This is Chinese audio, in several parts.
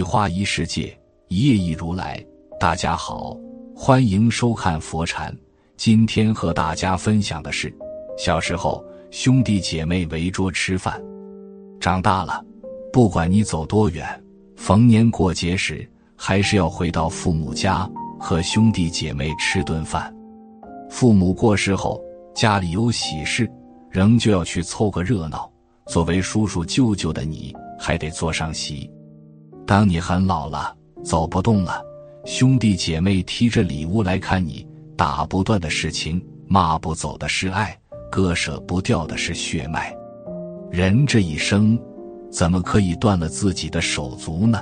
一花一世界，一叶一如来。大家好，欢迎收看佛禅。今天和大家分享的是，小时候兄弟姐妹围桌吃饭，长大了，不管你走多远，逢年过节时还是要回到父母家和兄弟姐妹吃顿饭。父母过世后，家里有喜事，仍旧要去凑个热闹。作为叔叔舅舅的你，还得坐上席。当你很老了，走不动了，兄弟姐妹提着礼物来看你，打不断的是情，骂不走的是爱，割舍不掉的是血脉。人这一生，怎么可以断了自己的手足呢？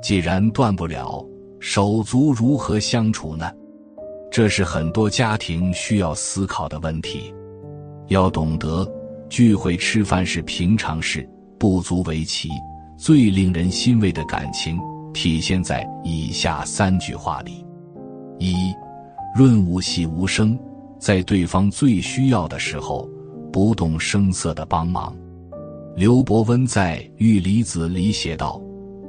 既然断不了，手足如何相处呢？这是很多家庭需要思考的问题。要懂得，聚会吃饭是平常事，不足为奇。最令人欣慰的感情体现在以下三句话里：一，润物细无声，在对方最需要的时候不动声色的帮忙。刘伯温在《玉离子》里写道：“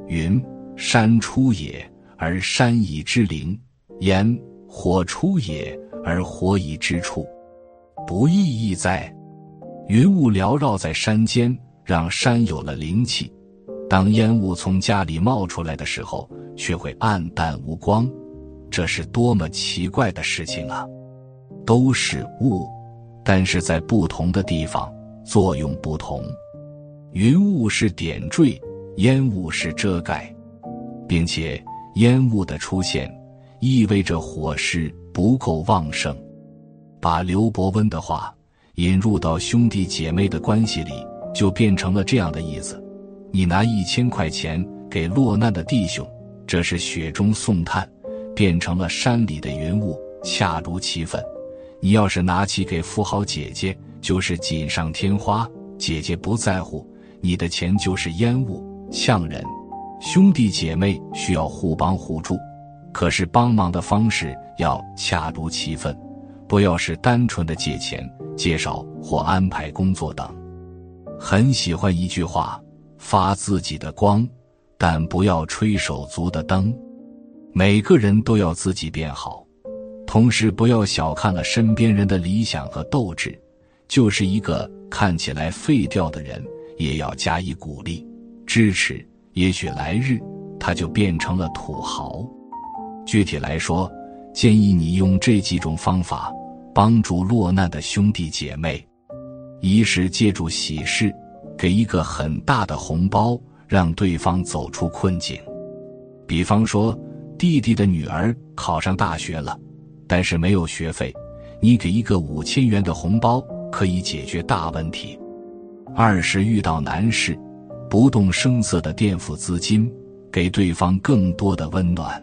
云山出也，而山以之灵；言火出也，而火以之处。不义亦在，云雾缭绕在山间，让山有了灵气。”当烟雾从家里冒出来的时候，却会暗淡无光，这是多么奇怪的事情啊！都是雾，但是在不同的地方作用不同。云雾是点缀，烟雾是遮盖，并且烟雾的出现意味着火势不够旺盛。把刘伯温的话引入到兄弟姐妹的关系里，就变成了这样的意思。你拿一千块钱给落难的弟兄，这是雪中送炭，变成了山里的云雾，恰如其分。你要是拿起给富豪姐姐，就是锦上添花，姐姐不在乎，你的钱就是烟雾，呛人。兄弟姐妹需要互帮互助，可是帮忙的方式要恰如其分，不要是单纯的借钱、介绍或安排工作等。很喜欢一句话。发自己的光，但不要吹手足的灯。每个人都要自己变好，同时不要小看了身边人的理想和斗志。就是一个看起来废掉的人，也要加以鼓励、支持。也许来日他就变成了土豪。具体来说，建议你用这几种方法帮助落难的兄弟姐妹：一是借助喜事。给一个很大的红包，让对方走出困境。比方说，弟弟的女儿考上大学了，但是没有学费，你给一个五千元的红包，可以解决大问题。二是遇到难事，不动声色的垫付资金，给对方更多的温暖。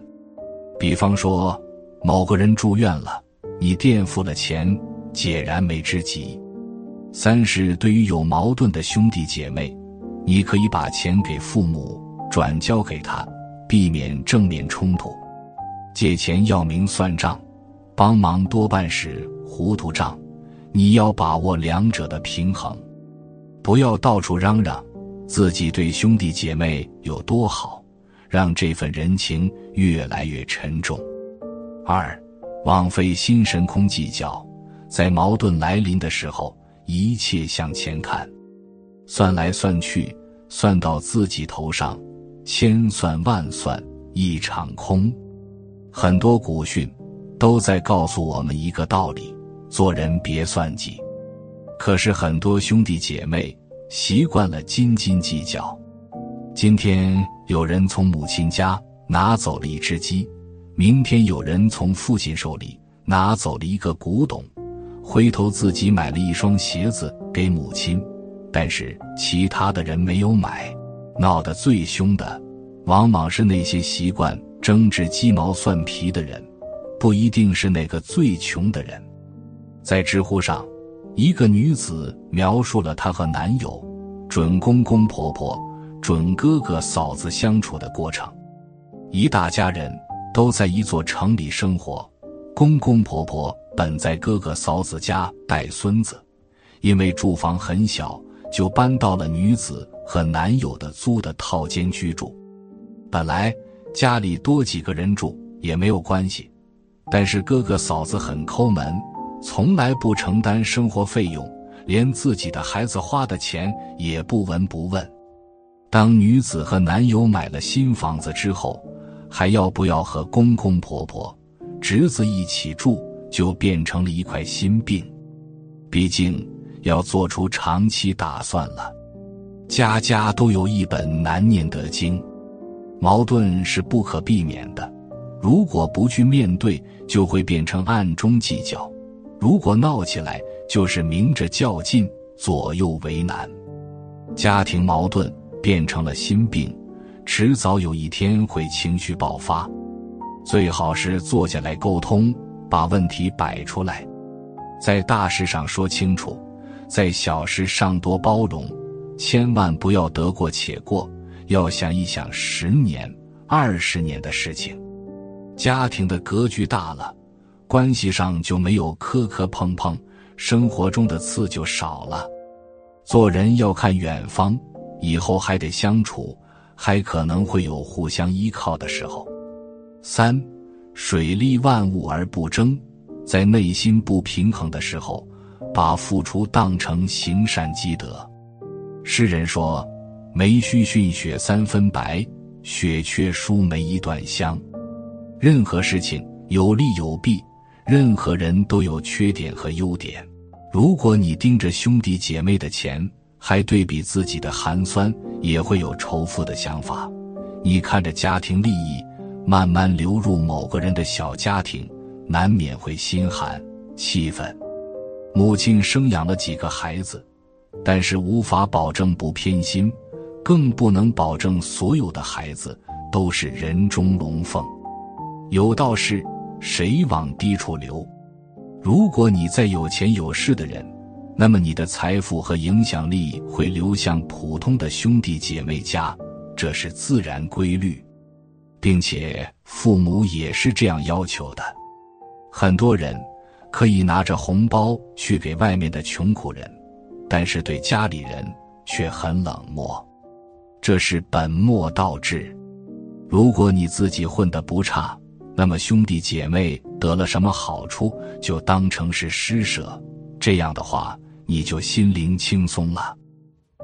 比方说，某个人住院了，你垫付了钱，解燃眉之急。三是对于有矛盾的兄弟姐妹，你可以把钱给父母转交给他，避免正面冲突。借钱要明算账，帮忙多半是糊涂账，你要把握两者的平衡，不要到处嚷嚷自己对兄弟姐妹有多好，让这份人情越来越沉重。二，枉费心神空计较，在矛盾来临的时候。一切向前看，算来算去，算到自己头上，千算万算一场空。很多古训都在告诉我们一个道理：做人别算计。可是很多兄弟姐妹习惯了斤斤计较。今天有人从母亲家拿走了一只鸡，明天有人从父亲手里拿走了一个古董。回头自己买了一双鞋子给母亲，但是其他的人没有买。闹得最凶的，往往是那些习惯争执鸡毛蒜皮的人，不一定是那个最穷的人。在知乎上，一个女子描述了她和男友、准公公婆婆、准哥哥嫂子相处的过程。一大家人都在一座城里生活，公公婆婆。本在哥哥嫂子家带孙子，因为住房很小，就搬到了女子和男友的租的套间居住。本来家里多几个人住也没有关系，但是哥哥嫂子很抠门，从来不承担生活费用，连自己的孩子花的钱也不闻不问。当女子和男友买了新房子之后，还要不要和公公婆婆、侄子一起住，就变成了一块心病。毕竟要做出长期打算了。家家都有一本难念的经，矛盾是不可避免的。如果不去面对，就会变成暗中计较；如果闹起来，就是明着较劲，左右为难。家庭矛盾变成了心病，迟早有一天会情绪爆发。最好是坐下来沟通，把问题摆出来，在大事上说清楚，在小事上多包容。千万不要得过且过，要想一想十年、二十年的事情。家庭的格局大了，关系上就没有磕磕碰碰，生活中的刺就少了。做人要看远方，以后还得相处，还可能会有互相依靠的时候。三，水利万物而不争，在内心不平衡的时候，把付出当成行善积德。诗人说：“梅须逊雪三分白，雪却输梅一段香。”任何事情有利有弊，任何人都有缺点和优点。如果你盯着兄弟姐妹的钱，还对比自己的寒酸，也会有仇富的想法。你看着家庭利益慢慢流入某个人的小家庭，难免会心寒气愤。母亲生养了几个孩子。但是无法保证不偏心，更不能保证所有的孩子都是人中龙凤。有道是：水往低处流。如果你再有钱有势的人，那么你的财富和影响力会流向普通的兄弟姐妹家，这是自然规律，并且父母也是这样要求的。很多人可以拿着红包去给外面的穷苦人。但是对家里人却很冷漠，这是本末倒置。如果你自己混得不差，那么兄弟姐妹得了什么好处，就当成是施舍。这样的话，你就心灵轻松了。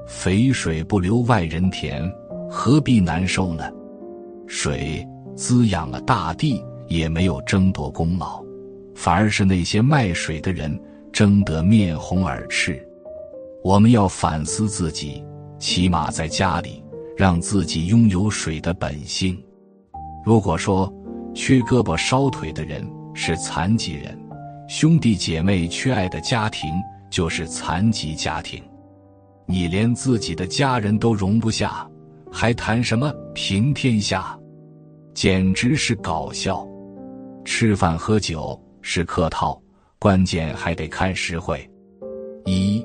肥水不流外人田，何必难受呢？水滋养了大地，也没有争夺功劳，反而是那些卖水的人争得面红耳赤。我们要反思自己，起码在家里让自己拥有水的本性。如果说缺胳膊烧腿的人是残疾人，兄弟姐妹缺爱的家庭就是残疾家庭。你连自己的家人都容不下，还谈什么平天下？简直是搞笑！吃饭喝酒是客套，关键还得看实惠。一。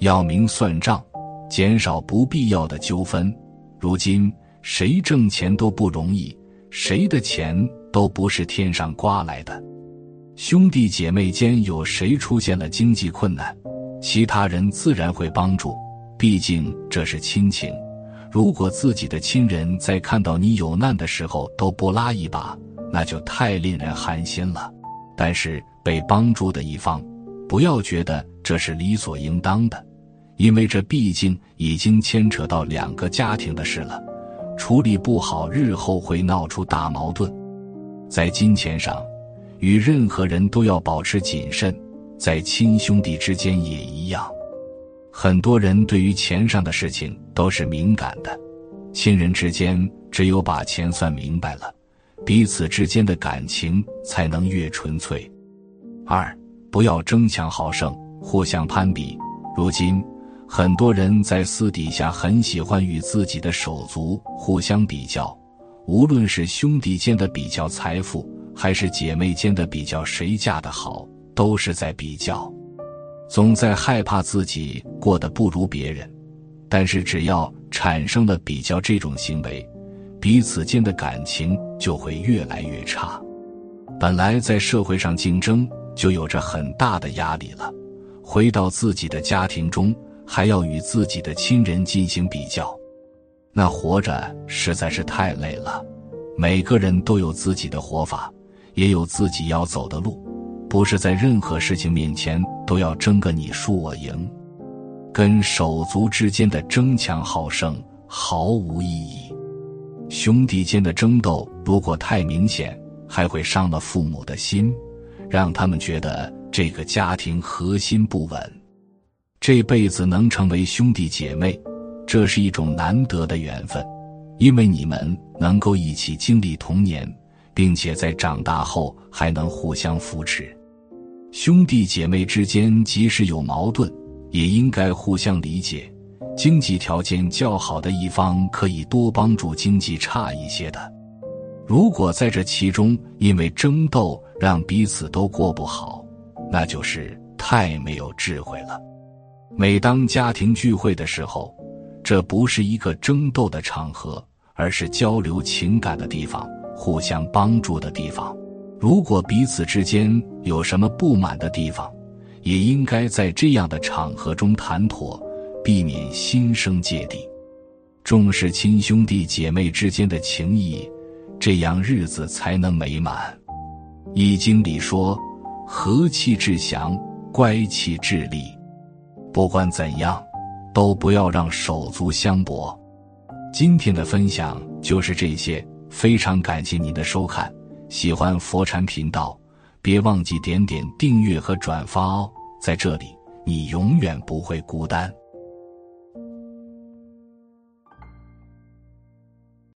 要明算账，减少不必要的纠纷。如今谁挣钱都不容易，谁的钱都不是天上刮来的。兄弟姐妹间有谁出现了经济困难，其他人自然会帮助，毕竟这是亲情。如果自己的亲人在看到你有难的时候都不拉一把，那就太令人寒心了。但是被帮助的一方，不要觉得这是理所应当的。因为这毕竟已经牵扯到两个家庭的事了，处理不好，日后会闹出大矛盾。在金钱上，与任何人都要保持谨慎，在亲兄弟之间也一样。很多人对于钱上的事情都是敏感的，亲人之间只有把钱算明白了，彼此之间的感情才能越纯粹。二，不要争强好胜，互相攀比。如今。很多人在私底下很喜欢与自己的手足互相比较，无论是兄弟间的比较财富，还是姐妹间的比较谁嫁的好，都是在比较，总在害怕自己过得不如别人。但是只要产生了比较这种行为，彼此间的感情就会越来越差。本来在社会上竞争就有着很大的压力了，回到自己的家庭中。还要与自己的亲人进行比较，那活着实在是太累了。每个人都有自己的活法，也有自己要走的路，不是在任何事情面前都要争个你输我赢，跟手足之间的争强好胜毫无意义。兄弟间的争斗如果太明显，还会伤了父母的心，让他们觉得这个家庭核心不稳。这辈子能成为兄弟姐妹，这是一种难得的缘分。因为你们能够一起经历童年，并且在长大后还能互相扶持，兄弟姐妹之间即使有矛盾，也应该互相理解。经济条件较好的一方可以多帮助经济差一些的。如果在这其中因为争斗让彼此都过不好，那就是太没有智慧了。每当家庭聚会的时候，这不是一个争斗的场合。而是交流情感的地方，互相帮助的地方。如果彼此之间有什么不满的地方，也应该在这样的场合中谈妥，避免心生芥蒂。重视亲兄弟姐妹之间的情谊，这样日子才能美满。《易经》里说：“和气致祥，乖气致利。”不管怎样，都不要让手足相搏。今天的分享就是这些，非常感谢您的收看。喜欢佛禅频道，别忘记点点订阅和转发哦。在这里，你永远不会孤单。